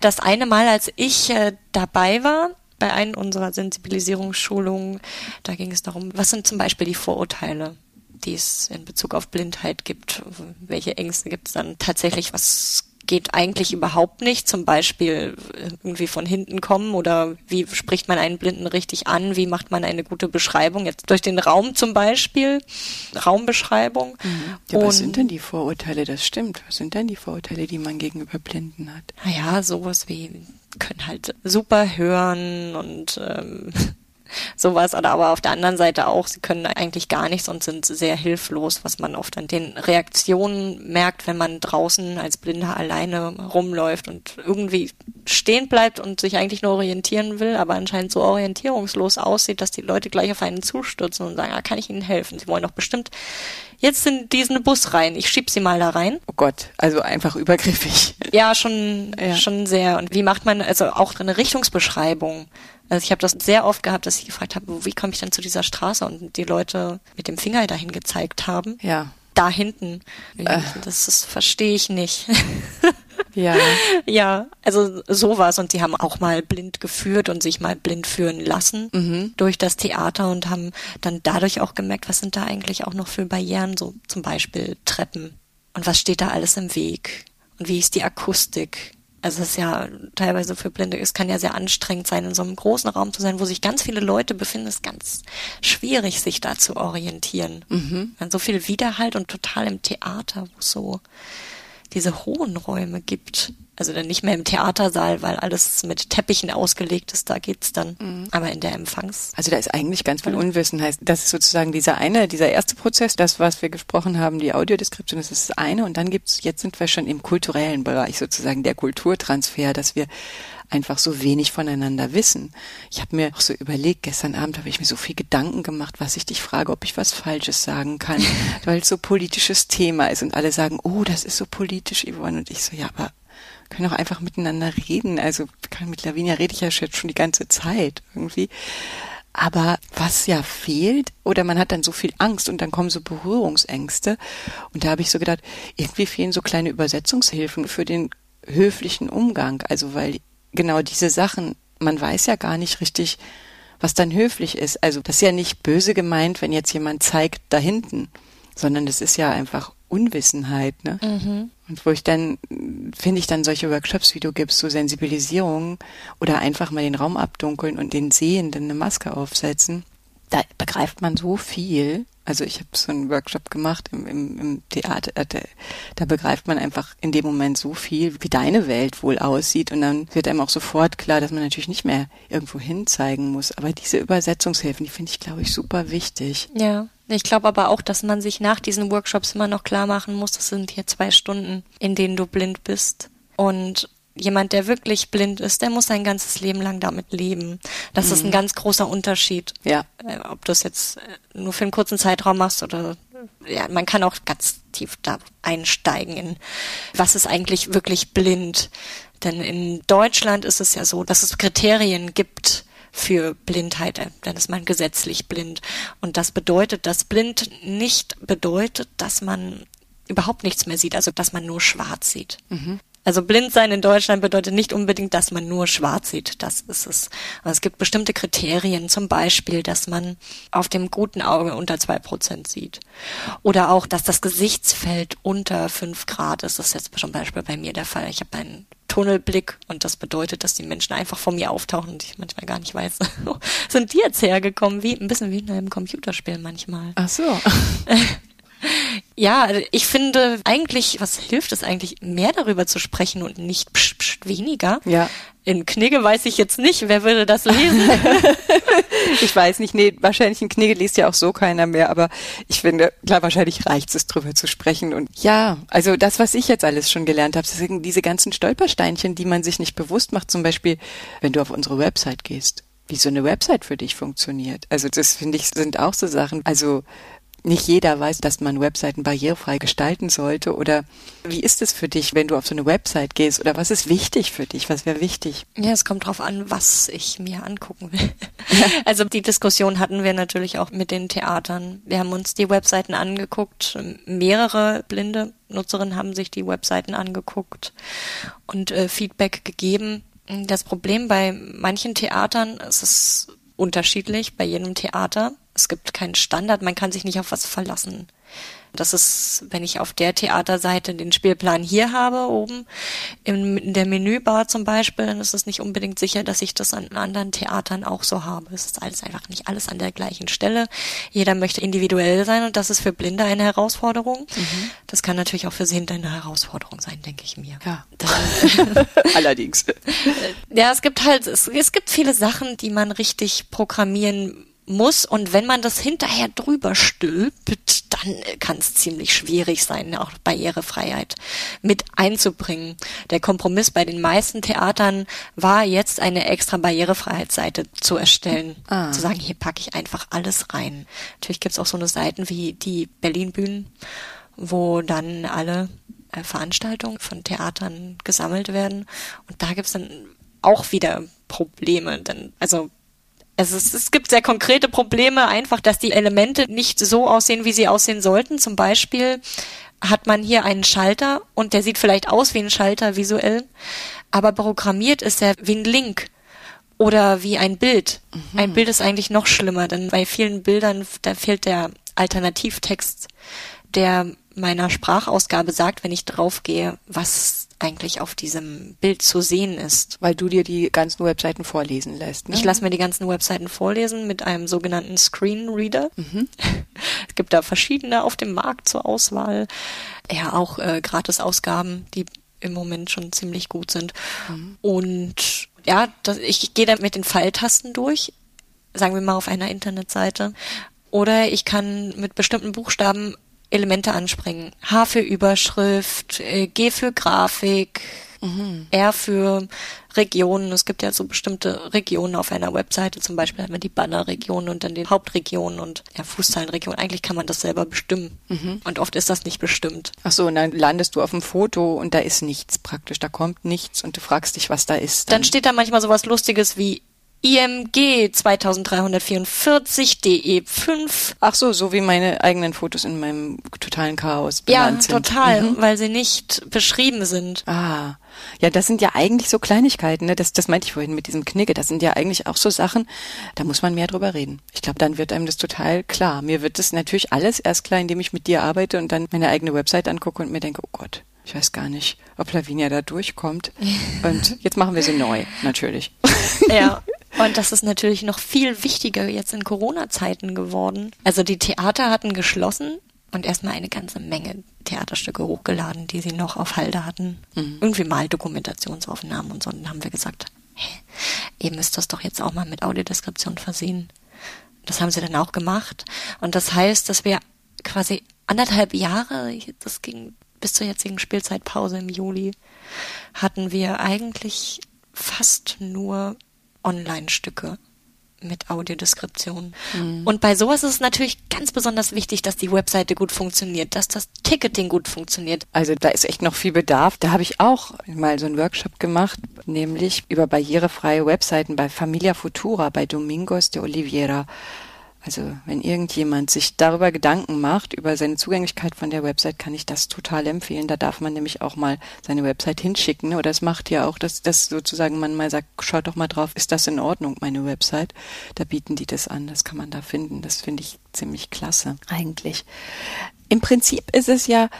B: Das eine Mal, als ich äh, dabei war, bei einer unserer Sensibilisierungsschulungen, da ging es darum, was sind zum Beispiel die Vorurteile, die es in Bezug auf Blindheit gibt? Welche Ängste gibt es dann tatsächlich? Was geht eigentlich überhaupt nicht, zum Beispiel irgendwie von hinten kommen oder wie spricht man einen Blinden richtig an, wie macht man eine gute Beschreibung, jetzt durch den Raum zum Beispiel, Raumbeschreibung.
A: Mhm. Ja, was sind denn die Vorurteile, das stimmt, was sind denn die Vorurteile, die man gegenüber Blinden hat?
B: Naja, sowas wie können halt super hören und ähm, sowas, oder aber auf der anderen Seite auch, sie können eigentlich gar nichts und sind sehr hilflos, was man oft an den Reaktionen merkt, wenn man draußen als Blinder alleine rumläuft und irgendwie stehen bleibt und sich eigentlich nur orientieren will, aber anscheinend so orientierungslos aussieht, dass die Leute gleich auf einen zustürzen und sagen, ah, kann ich Ihnen helfen? Sie wollen doch bestimmt jetzt in diesen Bus rein. Ich schieb sie mal da rein.
A: Oh Gott, also einfach übergriffig.
B: Ja, schon, ja. schon sehr. Und wie macht man also auch eine Richtungsbeschreibung? Also ich habe das sehr oft gehabt, dass ich gefragt habe, wie komme ich denn zu dieser Straße und die Leute mit dem Finger dahin gezeigt haben.
A: Ja.
B: Da hinten. Äh. Das, das verstehe ich nicht.
A: Ja.
B: Ja, also sowas. Und sie haben auch mal blind geführt und sich mal blind führen lassen mhm. durch das Theater und haben dann dadurch auch gemerkt, was sind da eigentlich auch noch für Barrieren, so zum Beispiel Treppen. Und was steht da alles im Weg? Und wie ist die Akustik? Also es ist ja teilweise für Blinde, es kann ja sehr anstrengend sein, in so einem großen Raum zu sein, wo sich ganz viele Leute befinden. Es ist ganz schwierig, sich da zu orientieren. Mhm. so viel Widerhalt und total im Theater, wo so diese hohen Räume gibt. Also dann nicht mehr im Theatersaal, weil alles mit Teppichen ausgelegt ist, da geht's dann. Mhm. Aber in der Empfangs.
A: Also da ist eigentlich ganz viel Unwissen. Heißt, das ist sozusagen dieser eine, dieser erste Prozess, das, was wir gesprochen haben, die Audiodeskription, das ist das eine. Und dann gibt's, jetzt sind wir schon im kulturellen Bereich sozusagen, der Kulturtransfer, dass wir einfach so wenig voneinander wissen. Ich habe mir auch so überlegt, gestern Abend habe ich mir so viel Gedanken gemacht, was ich dich frage, ob ich was Falsches sagen kann, weil es so politisches Thema ist und alle sagen, oh, das ist so politisch, Yvonne. Und ich so, ja, aber können auch einfach miteinander reden. Also mit Lavinia rede ich ja schon die ganze Zeit irgendwie. Aber was ja fehlt, oder man hat dann so viel Angst und dann kommen so Berührungsängste. Und da habe ich so gedacht, irgendwie fehlen so kleine Übersetzungshilfen für den höflichen Umgang. Also weil genau diese Sachen, man weiß ja gar nicht richtig, was dann höflich ist. Also das ist ja nicht böse gemeint, wenn jetzt jemand zeigt da hinten, sondern das ist ja einfach Unwissenheit, ne? Mhm. Und wo ich dann, finde ich dann solche Workshops, wie du gibst, so Sensibilisierung oder einfach mal den Raum abdunkeln und den Sehenden eine Maske aufsetzen, da begreift man so viel. Also ich habe so einen Workshop gemacht im, im, im Theater, äh, da, begreift man einfach in dem Moment so viel, wie deine Welt wohl aussieht und dann wird einem auch sofort klar, dass man natürlich nicht mehr irgendwo hin zeigen muss. Aber diese Übersetzungshilfen, die finde ich, glaube ich, super wichtig.
B: Ja. Ich glaube aber auch, dass man sich nach diesen Workshops immer noch klar machen muss, das sind hier zwei Stunden, in denen du blind bist. Und jemand, der wirklich blind ist, der muss sein ganzes Leben lang damit leben. Das mhm. ist ein mhm. ganz großer Unterschied.
A: Ja.
B: Äh, ob du es jetzt äh, nur für einen kurzen Zeitraum machst oder ja, man kann auch ganz tief da einsteigen in was ist eigentlich wirklich blind. Denn in Deutschland ist es ja so, dass es Kriterien gibt, für Blindheit, äh, dann ist man gesetzlich blind. Und das bedeutet, dass blind nicht bedeutet, dass man überhaupt nichts mehr sieht, also dass man nur schwarz sieht. Mhm. Also blind sein in Deutschland bedeutet nicht unbedingt, dass man nur schwarz sieht. Das ist es. Also es gibt bestimmte Kriterien, zum Beispiel, dass man auf dem guten Auge unter zwei Prozent sieht. Oder auch, dass das Gesichtsfeld unter fünf Grad ist. Das ist jetzt zum Beispiel bei mir der Fall. Ich habe einen Tunnelblick und das bedeutet, dass die Menschen einfach vor mir auftauchen und ich manchmal gar nicht weiß, sind die jetzt hergekommen? Wie, ein bisschen wie in einem Computerspiel manchmal.
A: Ach so.
B: Ja, also ich finde eigentlich, was hilft es eigentlich, mehr darüber zu sprechen und nicht psch, psch, weniger.
A: Ja.
B: In Knigge weiß ich jetzt nicht, wer würde das lesen?
A: ich weiß nicht, nee, wahrscheinlich in Knigge liest ja auch so keiner mehr, aber ich finde, klar, wahrscheinlich reicht es, drüber zu sprechen. Und ja, also das, was ich jetzt alles schon gelernt habe, sind diese ganzen Stolpersteinchen, die man sich nicht bewusst macht, zum Beispiel, wenn du auf unsere Website gehst wie so eine Website für dich funktioniert. Also das finde ich sind auch so Sachen. Also nicht jeder weiß, dass man Webseiten barrierefrei gestalten sollte. Oder wie ist es für dich, wenn du auf so eine Website gehst? Oder was ist wichtig für dich? Was wäre wichtig?
B: Ja, es kommt drauf an, was ich mir angucken will. also die Diskussion hatten wir natürlich auch mit den Theatern. Wir haben uns die Webseiten angeguckt. Mehrere blinde Nutzerinnen haben sich die Webseiten angeguckt und äh, Feedback gegeben. Das Problem bei manchen Theatern ist es unterschiedlich bei jedem Theater. Es gibt keinen Standard, man kann sich nicht auf was verlassen. Das ist, wenn ich auf der Theaterseite den Spielplan hier habe, oben in, der Menübar zum Beispiel, dann ist es nicht unbedingt sicher, dass ich das an anderen Theatern auch so habe. Es ist alles einfach nicht alles an der gleichen Stelle. Jeder möchte individuell sein und das ist für Blinde eine Herausforderung. Mhm. Das kann natürlich auch für Sehende eine Herausforderung sein, denke ich mir.
A: Ja. Allerdings.
B: Ja, es gibt halt, es, es gibt viele Sachen, die man richtig programmieren muss und wenn man das hinterher drüber stülpt, dann kann es ziemlich schwierig sein, auch Barrierefreiheit mit einzubringen. Der Kompromiss bei den meisten Theatern war jetzt eine extra Barrierefreiheitsseite zu erstellen. Ah. Zu sagen, hier packe ich einfach alles rein. Natürlich gibt es auch so eine Seiten wie die Berlin-Bühnen, wo dann alle äh, Veranstaltungen von Theatern gesammelt werden. Und da gibt es dann auch wieder Probleme. Denn, also also es, es gibt sehr konkrete Probleme, einfach, dass die Elemente nicht so aussehen, wie sie aussehen sollten. Zum Beispiel hat man hier einen Schalter und der sieht vielleicht aus wie ein Schalter visuell, aber programmiert ist er wie ein Link oder wie ein Bild. Mhm. Ein Bild ist eigentlich noch schlimmer, denn bei vielen Bildern, da fehlt der Alternativtext, der meiner Sprachausgabe sagt, wenn ich draufgehe, was eigentlich auf diesem Bild zu sehen ist.
A: Weil du dir die ganzen Webseiten vorlesen lässt. Ne?
B: Ich lasse mir die ganzen Webseiten vorlesen mit einem sogenannten Screenreader. Mhm. Es gibt da verschiedene auf dem Markt zur Auswahl. Ja, auch äh, Gratis-Ausgaben, die im Moment schon ziemlich gut sind. Mhm. Und ja, das, ich gehe da mit den Pfeiltasten durch, sagen wir mal auf einer Internetseite. Oder ich kann mit bestimmten Buchstaben Elemente anspringen. H für Überschrift, äh, G für Grafik, mhm. R für Regionen. Es gibt ja so bestimmte Regionen auf einer Webseite. Zum Beispiel hat man die Bannerregion und dann die Hauptregion und ja, Fußzeilenregion. Eigentlich kann man das selber bestimmen. Mhm. Und oft ist das nicht bestimmt.
A: Ach so, und dann landest du auf dem Foto und da ist nichts praktisch. Da kommt nichts und du fragst dich, was da ist.
B: Dann, dann steht da manchmal sowas Lustiges wie IMG 2344 DE5.
A: Ach so, so wie meine eigenen Fotos in meinem totalen Chaos.
B: Ja, total, mhm. weil sie nicht beschrieben sind.
A: Ah. Ja, das sind ja eigentlich so Kleinigkeiten, ne? Das, das meinte ich vorhin mit diesem Knicke. Das sind ja eigentlich auch so Sachen, da muss man mehr drüber reden. Ich glaube, dann wird einem das total klar. Mir wird das natürlich alles erst klar, indem ich mit dir arbeite und dann meine eigene Website angucke und mir denke, oh Gott, ich weiß gar nicht, ob Lavinia da durchkommt. Und jetzt machen wir sie neu, natürlich.
B: Ja. Und das ist natürlich noch viel wichtiger jetzt in Corona-Zeiten geworden. Also die Theater hatten geschlossen und erstmal eine ganze Menge Theaterstücke hochgeladen, die sie noch auf Halde hatten. Mhm. Irgendwie mal Dokumentationsaufnahmen und so. Und dann haben wir gesagt, hä, ihr müsst das doch jetzt auch mal mit Audiodeskription versehen. Das haben sie dann auch gemacht. Und das heißt, dass wir quasi anderthalb Jahre, das ging bis zur jetzigen Spielzeitpause im Juli, hatten wir eigentlich fast nur Online-Stücke mit Audiodeskription. Mhm. Und bei sowas ist es natürlich ganz besonders wichtig, dass die Webseite gut funktioniert, dass das Ticketing gut funktioniert.
A: Also da ist echt noch viel Bedarf. Da habe ich auch mal so einen Workshop gemacht, nämlich über barrierefreie Webseiten bei Familia Futura, bei Domingos de Oliveira. Also wenn irgendjemand sich darüber Gedanken macht, über seine Zugänglichkeit von der Website, kann ich das total empfehlen. Da darf man nämlich auch mal seine Website hinschicken. Oder es macht ja auch, dass, dass sozusagen man mal sagt, schaut doch mal drauf, ist das in Ordnung, meine Website? Da bieten die das an, das kann man da finden. Das finde ich ziemlich klasse eigentlich. Im Prinzip ist es ja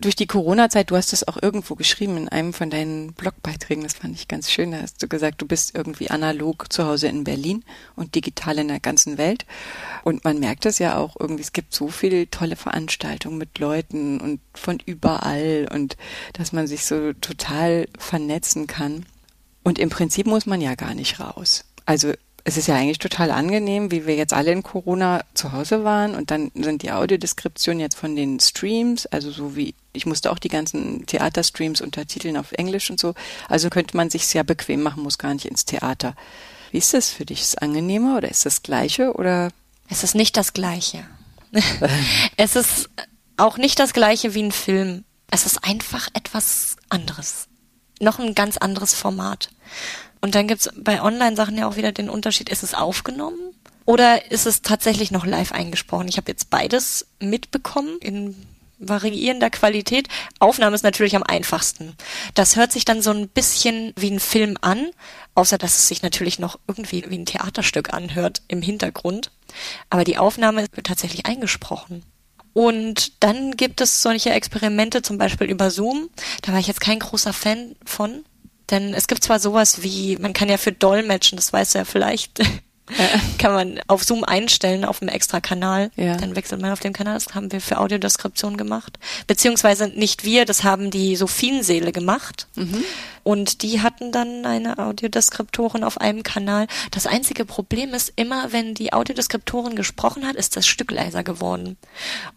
A: durch die Corona-Zeit, du hast es auch irgendwo geschrieben in einem von deinen Blogbeiträgen, das fand ich ganz schön, da hast du gesagt, du bist irgendwie analog zu Hause in Berlin und digital in der ganzen Welt. Und man merkt es ja auch irgendwie, es gibt so viele tolle Veranstaltungen mit Leuten und von überall und dass man sich so total vernetzen kann. Und im Prinzip muss man ja gar nicht raus. Also es ist ja eigentlich total angenehm, wie wir jetzt alle in Corona zu Hause waren und dann sind die Audiodeskriptionen jetzt von den Streams, also so wie ich musste auch die ganzen Theaterstreams untertiteln auf Englisch und so. Also könnte man sich sehr bequem machen, muss gar nicht ins Theater. Wie ist das für dich? Ist es angenehmer oder ist das gleiche oder?
B: Es ist nicht das gleiche. es ist auch nicht das gleiche wie ein Film. Es ist einfach etwas anderes. Noch ein ganz anderes Format. Und dann gibt's bei Online-Sachen ja auch wieder den Unterschied, ist es aufgenommen oder ist es tatsächlich noch live eingesprochen? Ich habe jetzt beides mitbekommen in variierender Qualität. Aufnahme ist natürlich am einfachsten. Das hört sich dann so ein bisschen wie ein Film an, außer dass es sich natürlich noch irgendwie wie ein Theaterstück anhört im Hintergrund. Aber die Aufnahme wird tatsächlich eingesprochen. Und dann gibt es solche Experimente, zum Beispiel über Zoom. Da war ich jetzt kein großer Fan von. Denn es gibt zwar sowas wie, man kann ja für Dolmetschen, das weißt du ja vielleicht, kann man auf Zoom einstellen auf einem extra Kanal. Ja. Dann wechselt man auf den Kanal. Das haben wir für Audiodeskription gemacht. Beziehungsweise nicht wir, das haben die Sophienseele gemacht. Mhm. Und die hatten dann eine Audiodeskriptorin auf einem Kanal. Das einzige Problem ist, immer wenn die Audiodeskriptorin gesprochen hat, ist das Stück leiser geworden.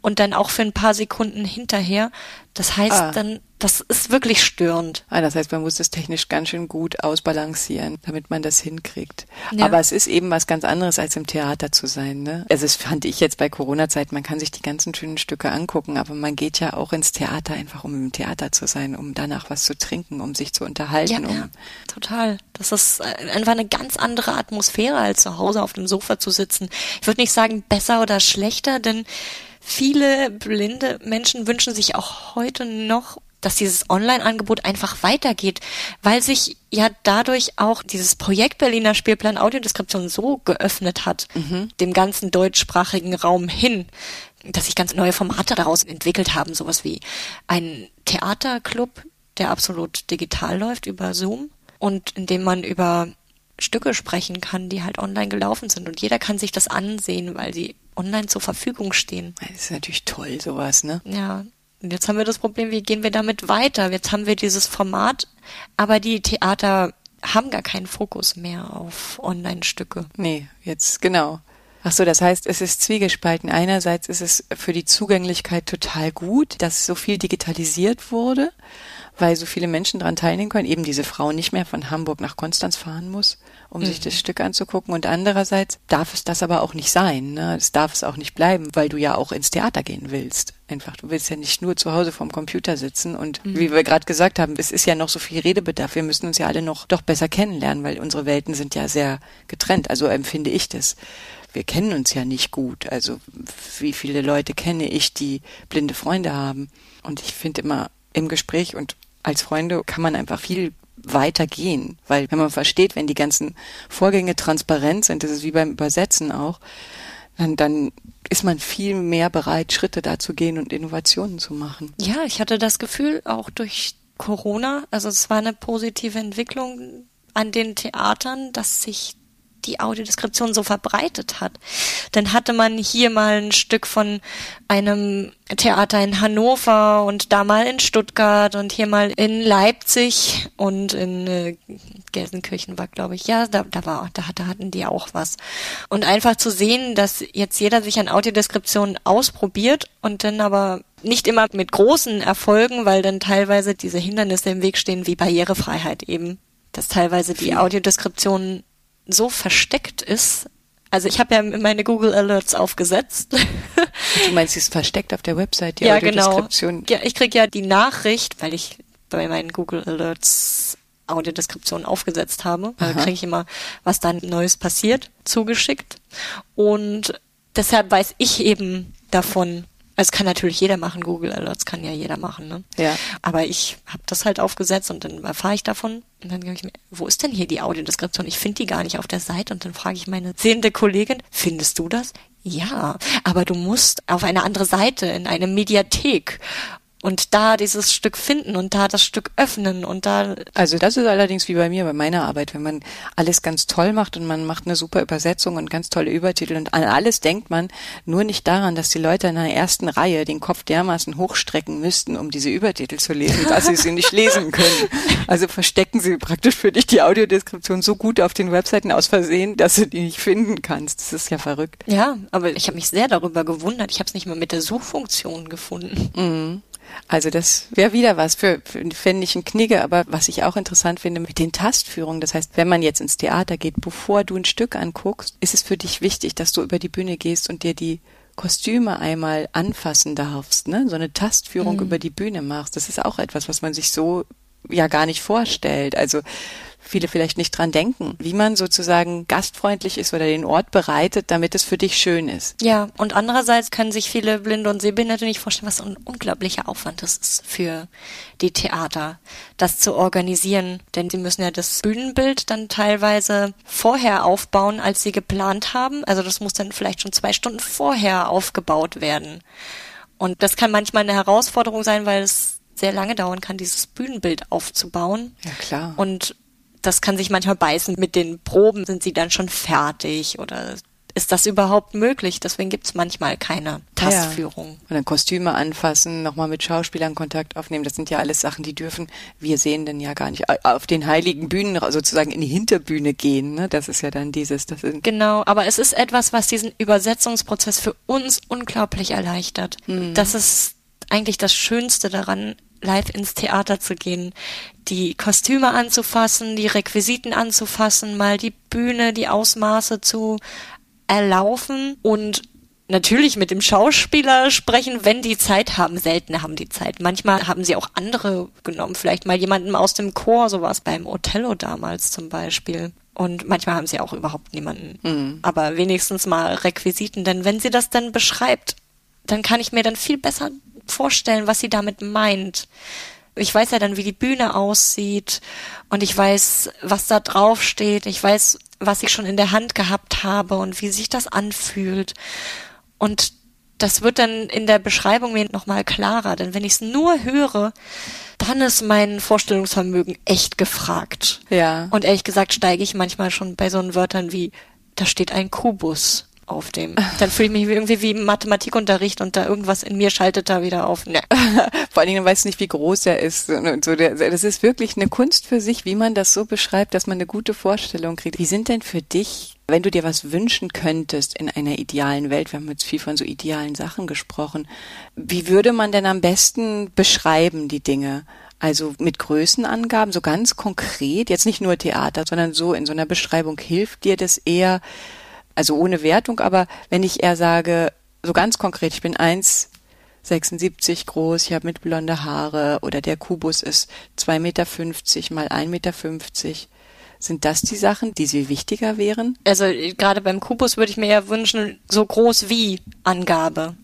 B: Und dann auch für ein paar Sekunden hinterher. Das heißt, ah. dann das ist wirklich störend.
A: Ah, das heißt, man muss das technisch ganz schön gut ausbalancieren, damit man das hinkriegt. Ja. Aber es ist eben was ganz anderes, als im Theater zu sein. Ne? Also das fand ich jetzt bei Corona-Zeit, man kann sich die ganzen schönen Stücke angucken, aber man geht ja auch ins Theater einfach, um im Theater zu sein, um danach was zu trinken, um sich zu unterhalten. Ja, um ja
B: total. Das ist einfach eine ganz andere Atmosphäre, als zu Hause auf dem Sofa zu sitzen. Ich würde nicht sagen besser oder schlechter, denn viele blinde Menschen wünschen sich auch heute noch dass dieses Online-Angebot einfach weitergeht, weil sich ja dadurch auch dieses Projekt Berliner Spielplan Audiodeskription so geöffnet hat, mhm. dem ganzen deutschsprachigen Raum hin, dass sich ganz neue Formate daraus entwickelt haben, sowas wie ein Theaterclub, der absolut digital läuft über Zoom und in dem man über Stücke sprechen kann, die halt online gelaufen sind und jeder kann sich das ansehen, weil sie online zur Verfügung stehen.
A: Das ist natürlich toll, sowas, ne?
B: Ja, und jetzt haben wir das Problem, wie gehen wir damit weiter? Jetzt haben wir dieses Format, aber die Theater haben gar keinen Fokus mehr auf Online-Stücke.
A: Nee, jetzt genau. Ach so, das heißt, es ist zwiegespalten. Einerseits ist es für die Zugänglichkeit total gut, dass so viel digitalisiert wurde weil so viele Menschen daran teilnehmen können, eben diese Frau nicht mehr von Hamburg nach Konstanz fahren muss, um mhm. sich das Stück anzugucken. Und andererseits darf es das aber auch nicht sein. Ne? Es darf es auch nicht bleiben, weil du ja auch ins Theater gehen willst. Einfach, du willst ja nicht nur zu Hause vorm Computer sitzen. Und mhm. wie wir gerade gesagt haben, es ist ja noch so viel Redebedarf. Wir müssen uns ja alle noch doch besser kennenlernen, weil unsere Welten sind ja sehr getrennt. Also empfinde ich das wir kennen uns ja nicht gut. Also wie viele Leute kenne ich, die blinde Freunde haben? Und ich finde immer im Gespräch und als Freunde kann man einfach viel weiter gehen, weil wenn man versteht, wenn die ganzen Vorgänge transparent sind, das ist wie beim Übersetzen auch, dann, dann ist man viel mehr bereit, Schritte da zu gehen und Innovationen zu machen.
B: Ja, ich hatte das Gefühl, auch durch Corona, also es war eine positive Entwicklung an den Theatern, dass sich die Audiodeskription so verbreitet hat. Dann hatte man hier mal ein Stück von einem Theater in Hannover und da mal in Stuttgart und hier mal in Leipzig und in äh, Gelsenkirchen war, glaube ich. Ja, da, da war, da, da hatten die auch was. Und einfach zu sehen, dass jetzt jeder sich an Audiodeskription ausprobiert und dann aber nicht immer mit großen Erfolgen, weil dann teilweise diese Hindernisse im Weg stehen, wie Barrierefreiheit eben. Dass teilweise die Audiodeskription so versteckt ist. Also ich habe ja meine Google Alerts aufgesetzt.
A: Du meinst, sie ist versteckt auf der Website,
B: die ja, genau. Ja, ich krieg ja die Nachricht, weil ich bei meinen Google Alerts Audiodeskription aufgesetzt habe. Da kriege ich immer, was da Neues passiert, zugeschickt. Und deshalb weiß ich eben davon, es kann natürlich jeder machen, Google Alerts kann ja jeder machen, ne?
A: Ja.
B: Aber ich habe das halt aufgesetzt und dann erfahre ich davon und dann denke ich mir, wo ist denn hier die Audiodeskription? Ich finde die gar nicht auf der Seite und dann frage ich meine sehende Kollegin, findest du das? Ja, aber du musst auf eine andere Seite in eine Mediathek und da dieses Stück finden und da das Stück öffnen und da.
A: Also das ist allerdings wie bei mir, bei meiner Arbeit, wenn man alles ganz toll macht und man macht eine super Übersetzung und ganz tolle Übertitel und an alles denkt man, nur nicht daran, dass die Leute in der ersten Reihe den Kopf dermaßen hochstrecken müssten, um diese Übertitel zu lesen, dass sie sie nicht lesen können. Also verstecken sie praktisch für dich die Audiodeskription so gut auf den Webseiten aus Versehen, dass du die nicht finden kannst. Das ist ja verrückt.
B: Ja, aber ich habe mich sehr darüber gewundert. Ich habe es nicht mal mit der Suchfunktion gefunden.
A: Mhm. Also das wäre wieder was für, für fände ich ein Knigge, aber was ich auch interessant finde mit den Tastführungen. Das heißt, wenn man jetzt ins Theater geht, bevor du ein Stück anguckst, ist es für dich wichtig, dass du über die Bühne gehst und dir die Kostüme einmal anfassen darfst, ne? so eine Tastführung mhm. über die Bühne machst. Das ist auch etwas, was man sich so ja gar nicht vorstellt. Also viele vielleicht nicht dran denken, wie man sozusagen gastfreundlich ist oder den Ort bereitet, damit es für dich schön ist.
B: Ja, und andererseits können sich viele Blinde und Sehbehinderte nicht vorstellen, was ein unglaublicher Aufwand das ist für die Theater, das zu organisieren. Denn sie müssen ja das Bühnenbild dann teilweise vorher aufbauen, als sie geplant haben. Also das muss dann vielleicht schon zwei Stunden vorher aufgebaut werden. Und das kann manchmal eine Herausforderung sein, weil es sehr lange dauern kann, dieses Bühnenbild aufzubauen.
A: Ja, klar.
B: Und das kann sich manchmal beißen. Mit den Proben sind sie dann schon fertig oder ist das überhaupt möglich? Deswegen gibt es manchmal keine Tastführung. Ja.
A: Und dann Kostüme anfassen, nochmal mit Schauspielern Kontakt aufnehmen. Das sind ja alles Sachen, die dürfen wir sehen denn ja gar nicht auf den heiligen Bühnen sozusagen in die Hinterbühne gehen. Ne? Das ist ja dann dieses. Das
B: genau, aber es ist etwas, was diesen Übersetzungsprozess für uns unglaublich erleichtert. Mhm. Das ist eigentlich das Schönste daran, live ins Theater zu gehen, die Kostüme anzufassen, die Requisiten anzufassen, mal die Bühne, die Ausmaße zu erlaufen und natürlich mit dem Schauspieler sprechen, wenn die Zeit haben. Selten haben die Zeit. Manchmal haben sie auch andere genommen. Vielleicht mal jemanden aus dem Chor, so war es beim Othello damals zum Beispiel. Und manchmal haben sie auch überhaupt niemanden. Mhm. Aber wenigstens mal Requisiten. Denn wenn sie das dann beschreibt, dann kann ich mir dann viel besser vorstellen, was sie damit meint. Ich weiß ja dann, wie die Bühne aussieht und ich weiß, was da drauf steht. Ich weiß, was ich schon in der Hand gehabt habe und wie sich das anfühlt. Und das wird dann in der Beschreibung mir nochmal klarer, denn wenn ich es nur höre, dann ist mein Vorstellungsvermögen echt gefragt.
A: Ja.
B: Und ehrlich gesagt steige ich manchmal schon bei so Wörtern wie, da steht ein Kubus auf dem. Dann fühle ich mich irgendwie wie im Mathematikunterricht und da irgendwas in mir schaltet da wieder auf.
A: Ne. Vor allen Dingen weiß nicht, wie groß er ist. Und so, das ist wirklich eine Kunst für sich, wie man das so beschreibt, dass man eine gute Vorstellung kriegt. Wie sind denn für dich, wenn du dir was wünschen könntest in einer idealen Welt, wir haben jetzt viel von so idealen Sachen gesprochen, wie würde man denn am besten beschreiben die Dinge? Also mit Größenangaben, so ganz konkret, jetzt nicht nur Theater, sondern so in so einer Beschreibung hilft dir das eher, also ohne Wertung, aber wenn ich eher sage, so ganz konkret, ich bin 1,76 groß, ich habe mitblonde Haare oder der Kubus ist 2,50 Meter mal 1,50 Meter, sind das die Sachen, die Sie wichtiger wären?
B: Also gerade beim Kubus würde ich mir ja wünschen, so groß wie Angabe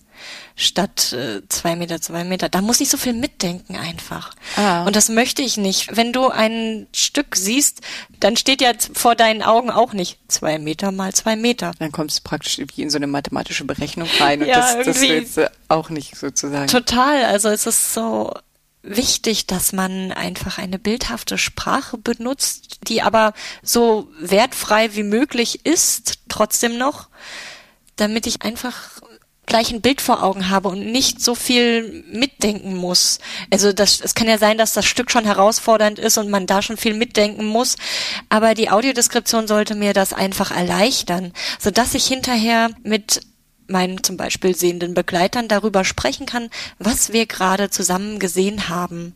B: statt äh, zwei Meter, zwei Meter. Da muss ich so viel mitdenken einfach. Ah. Und das möchte ich nicht. Wenn du ein Stück siehst, dann steht ja vor deinen Augen auch nicht zwei Meter mal zwei Meter.
A: Dann kommst du praktisch wie in so eine mathematische Berechnung rein und ja, das, das willst du auch nicht sozusagen.
B: Total. Also es ist so wichtig, dass man einfach eine bildhafte Sprache benutzt, die aber so wertfrei wie möglich ist, trotzdem noch, damit ich einfach gleich ein Bild vor Augen habe und nicht so viel mitdenken muss. Also das, es kann ja sein, dass das Stück schon herausfordernd ist und man da schon viel mitdenken muss, aber die Audiodeskription sollte mir das einfach erleichtern, so dass ich hinterher mit meinen zum Beispiel sehenden Begleitern darüber sprechen kann, was wir gerade zusammen gesehen haben.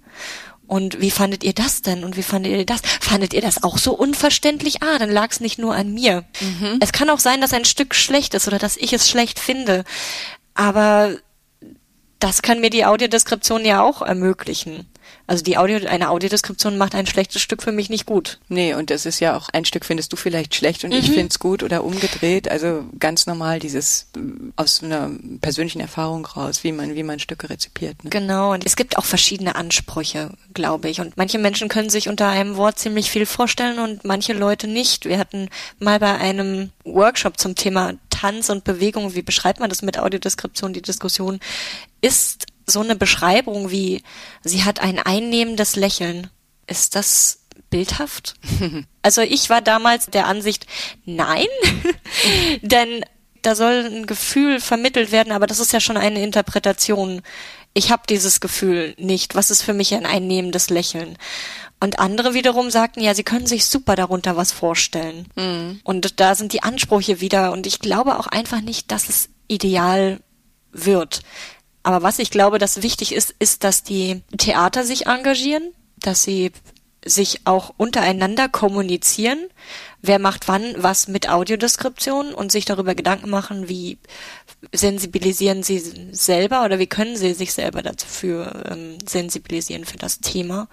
B: Und wie fandet ihr das denn? Und wie fandet ihr das? Fandet ihr das auch so unverständlich? Ah, dann lag es nicht nur an mir. Mhm. Es kann auch sein, dass ein Stück schlecht ist oder dass ich es schlecht finde. Aber das kann mir die Audiodeskription ja auch ermöglichen. Also die Audio, eine Audiodeskription macht ein schlechtes Stück für mich nicht gut.
A: Nee, und das ist ja auch, ein Stück findest du vielleicht schlecht und mhm. ich find's gut oder umgedreht. Also ganz normal dieses äh, aus einer persönlichen Erfahrung raus, wie man, wie man Stücke rezipiert.
B: Ne? Genau, und es gibt auch verschiedene Ansprüche, glaube ich. Und manche Menschen können sich unter einem Wort ziemlich viel vorstellen und manche Leute nicht. Wir hatten mal bei einem Workshop zum Thema Tanz und Bewegung, wie beschreibt man das mit Audiodeskription, die Diskussion, ist so eine Beschreibung wie, sie hat ein einnehmendes Lächeln. Ist das bildhaft? also ich war damals der Ansicht, nein, denn da soll ein Gefühl vermittelt werden, aber das ist ja schon eine Interpretation. Ich habe dieses Gefühl nicht. Was ist für mich ein einnehmendes Lächeln? Und andere wiederum sagten, ja, sie können sich super darunter was vorstellen. Mhm. Und da sind die Ansprüche wieder. Und ich glaube auch einfach nicht, dass es ideal wird. Aber was ich glaube, dass wichtig ist, ist, dass die Theater sich engagieren, dass sie sich auch untereinander kommunizieren, wer macht wann was mit Audiodeskription und sich darüber Gedanken machen, wie sensibilisieren sie selber oder wie können sie sich selber dafür ähm, sensibilisieren für das Thema.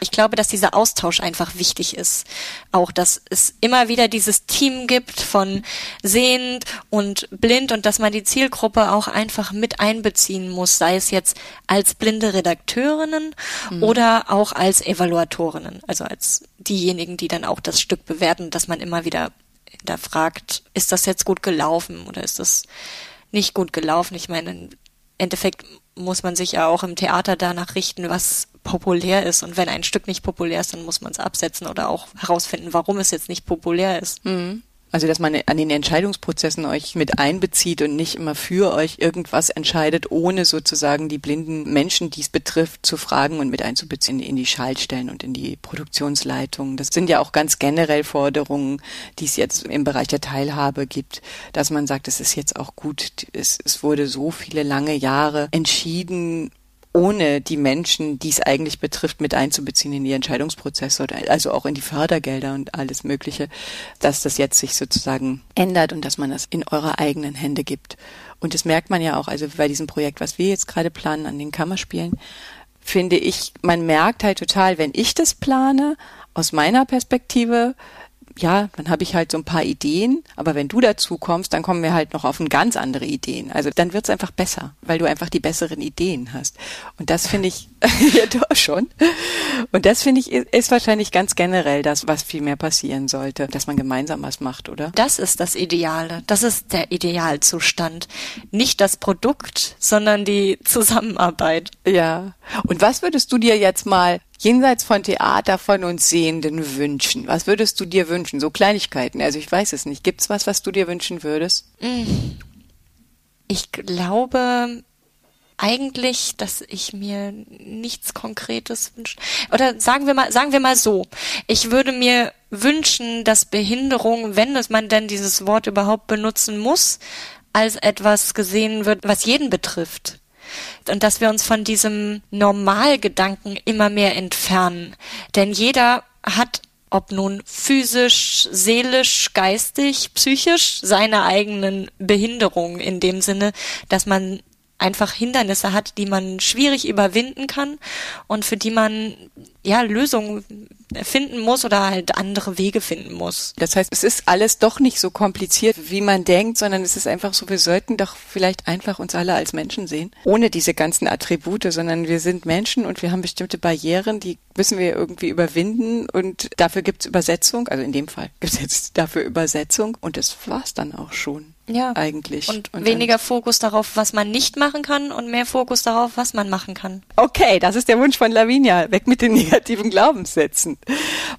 B: Ich glaube, dass dieser Austausch einfach wichtig ist. Auch, dass es immer wieder dieses Team gibt von sehend und blind und dass man die Zielgruppe auch einfach mit einbeziehen muss, sei es jetzt als blinde Redakteurinnen mhm. oder auch als Evaluatorinnen, also als diejenigen, die dann auch das Stück bewerten, dass man immer wieder da fragt, ist das jetzt gut gelaufen oder ist das nicht gut gelaufen? Ich meine, im Endeffekt muss man sich ja auch im Theater danach richten, was populär ist. Und wenn ein Stück nicht populär ist, dann muss man es absetzen oder auch herausfinden, warum es jetzt nicht populär ist.
A: Mhm. Also, dass man an den Entscheidungsprozessen euch mit einbezieht und nicht immer für euch irgendwas entscheidet, ohne sozusagen die blinden Menschen, die es betrifft, zu fragen und mit einzubeziehen in die Schaltstellen und in die Produktionsleitung. Das sind ja auch ganz generell Forderungen, die es jetzt im Bereich der Teilhabe gibt, dass man sagt, es ist jetzt auch gut, es, es wurde so viele lange Jahre entschieden, ohne die Menschen, die es eigentlich betrifft, mit einzubeziehen in die Entscheidungsprozesse, also auch in die Fördergelder und alles Mögliche, dass das jetzt sich sozusagen ändert und dass man das in eure eigenen Hände gibt. Und das merkt man ja auch, also bei diesem Projekt, was wir jetzt gerade planen an den Kammerspielen, finde ich, man merkt halt total, wenn ich das plane, aus meiner Perspektive, ja, dann habe ich halt so ein paar Ideen, aber wenn du dazu kommst, dann kommen wir halt noch auf ganz andere Ideen. Also dann wird's einfach besser, weil du einfach die besseren Ideen hast. Und das finde ich, ja doch schon. Und das finde ich ist wahrscheinlich ganz generell das, was viel mehr passieren sollte, dass man gemeinsam was macht, oder?
B: Das ist das Ideale. Das ist der Idealzustand. Nicht das Produkt, sondern die Zusammenarbeit.
A: Ja. Und was würdest du dir jetzt mal jenseits von Theater von uns Sehenden wünschen? Was würdest du dir wünschen? So Kleinigkeiten. Also ich weiß es nicht. Gibt's was, was du dir wünschen würdest?
B: Mm. Ich glaube eigentlich, dass ich mir nichts Konkretes wünsche. Oder sagen wir mal, sagen wir mal so. Ich würde mir wünschen, dass Behinderung, wenn es man denn dieses Wort überhaupt benutzen muss, als etwas gesehen wird, was jeden betrifft und dass wir uns von diesem Normalgedanken immer mehr entfernen. Denn jeder hat ob nun physisch, seelisch, geistig, psychisch, seine eigenen Behinderungen in dem Sinne, dass man einfach Hindernisse hat, die man schwierig überwinden kann und für die man ja Lösungen finden muss oder halt andere Wege finden muss.
A: Das heißt, es ist alles doch nicht so kompliziert, wie man denkt, sondern es ist einfach so, wir sollten doch vielleicht einfach uns alle als Menschen sehen, ohne diese ganzen Attribute, sondern wir sind Menschen und wir haben bestimmte Barrieren, die müssen wir irgendwie überwinden und dafür gibt's Übersetzung, also in dem Fall gibt's jetzt dafür Übersetzung und das war's dann auch schon. Ja. Eigentlich.
B: Und, und weniger Fokus darauf, was man nicht machen kann und mehr Fokus darauf, was man machen kann.
A: Okay, das ist der Wunsch von Lavinia. Weg mit den negativen Glaubenssätzen.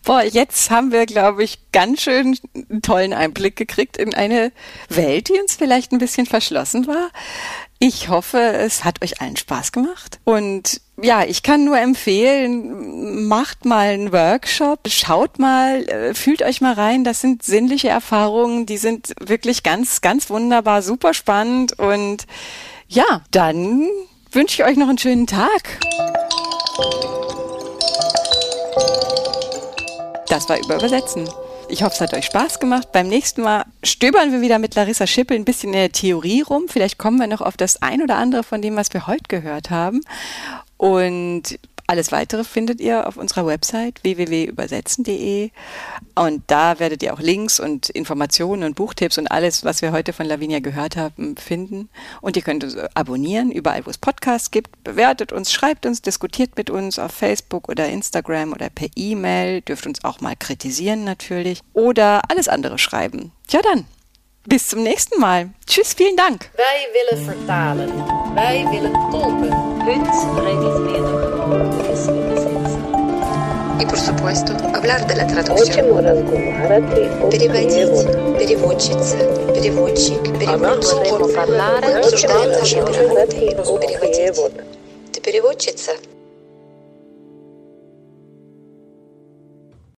A: Boah, jetzt haben wir, glaube ich, ganz schön einen tollen Einblick gekriegt in eine Welt, die uns vielleicht ein bisschen verschlossen war. Ich hoffe, es hat euch allen Spaß gemacht. Und ja, ich kann nur empfehlen, macht mal einen Workshop, schaut mal, äh, fühlt euch mal rein. Das sind sinnliche Erfahrungen, die sind wirklich ganz, ganz wunderbar, super spannend. Und ja, dann wünsche ich euch noch einen schönen Tag. Das war über Übersetzen. Ich hoffe, es hat euch Spaß gemacht. Beim nächsten Mal stöbern wir wieder mit Larissa Schippel ein bisschen in der Theorie rum. Vielleicht kommen wir noch auf das ein oder andere von dem, was wir heute gehört haben. Und alles weitere findet ihr auf unserer Website www.übersetzen.de und da werdet ihr auch Links und Informationen und Buchtipps und alles, was wir heute von Lavinia gehört haben, finden. Und ihr könnt uns abonnieren, überall wo es Podcasts gibt, bewertet uns, schreibt uns, diskutiert mit uns auf Facebook oder Instagram oder per E-Mail, dürft uns auch mal kritisieren natürlich oder alles andere schreiben. Tja dann, bis zum nächsten Mal. Tschüss, vielen Dank.
C: Wij willen vertalen. Wij willen tolken. Heute rede ich mehr
D: И, por supuesto, hablar de la traducción. Переводить, переводчица, переводчик, переводчик. Обсуждаем наши переводы. Переводить. Ты переводчица?